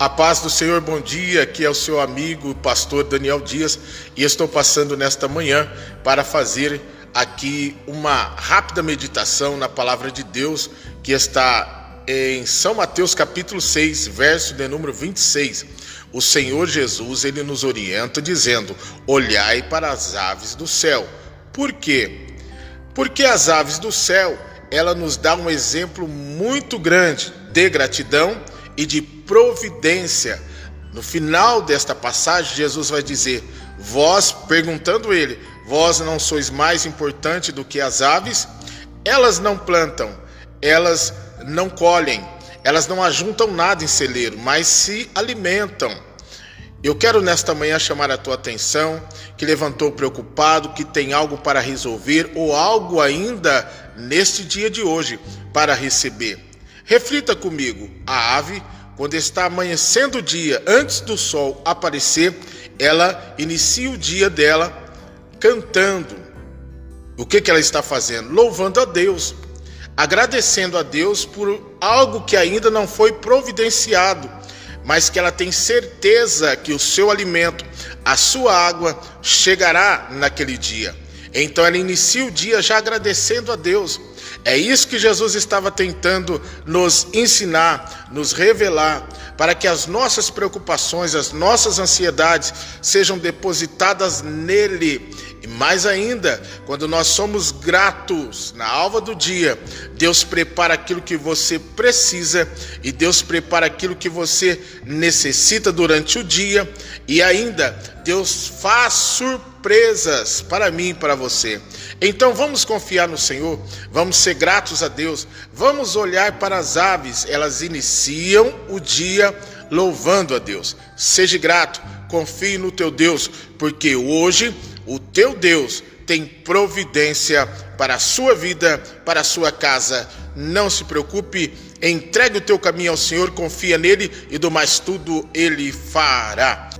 A paz do Senhor, bom dia. Aqui é o seu amigo, pastor Daniel Dias, e estou passando nesta manhã para fazer aqui uma rápida meditação na palavra de Deus que está em São Mateus capítulo 6, verso de número 26. O Senhor Jesus, ele nos orienta dizendo: "Olhai para as aves do céu". Por quê? Porque as aves do céu, ela nos dá um exemplo muito grande de gratidão e de providência. No final desta passagem, Jesus vai dizer: Vós, perguntando ele, vós não sois mais importante do que as aves? Elas não plantam, elas não colhem, elas não ajuntam nada em celeiro, mas se alimentam. Eu quero nesta manhã chamar a tua atenção, que levantou preocupado, que tem algo para resolver ou algo ainda neste dia de hoje para receber. Reflita comigo: a ave, quando está amanhecendo o dia, antes do sol aparecer, ela inicia o dia dela cantando. O que, que ela está fazendo? Louvando a Deus, agradecendo a Deus por algo que ainda não foi providenciado, mas que ela tem certeza que o seu alimento, a sua água, chegará naquele dia. Então ela inicia o dia já agradecendo a Deus. É isso que Jesus estava tentando nos ensinar, nos revelar, para que as nossas preocupações, as nossas ansiedades sejam depositadas nele. E mais ainda, quando nós somos gratos na alva do dia, Deus prepara aquilo que você precisa e Deus prepara aquilo que você necessita durante o dia e ainda Deus faz surpresas para mim e para você. Então vamos confiar no Senhor, vamos ser gratos a Deus, vamos olhar para as aves, elas iniciam o dia louvando a Deus. Seja grato, confie no teu Deus, porque hoje o teu Deus tem providência para a sua vida, para a sua casa. Não se preocupe, entregue o teu caminho ao Senhor, confia nele e do mais tudo ele fará.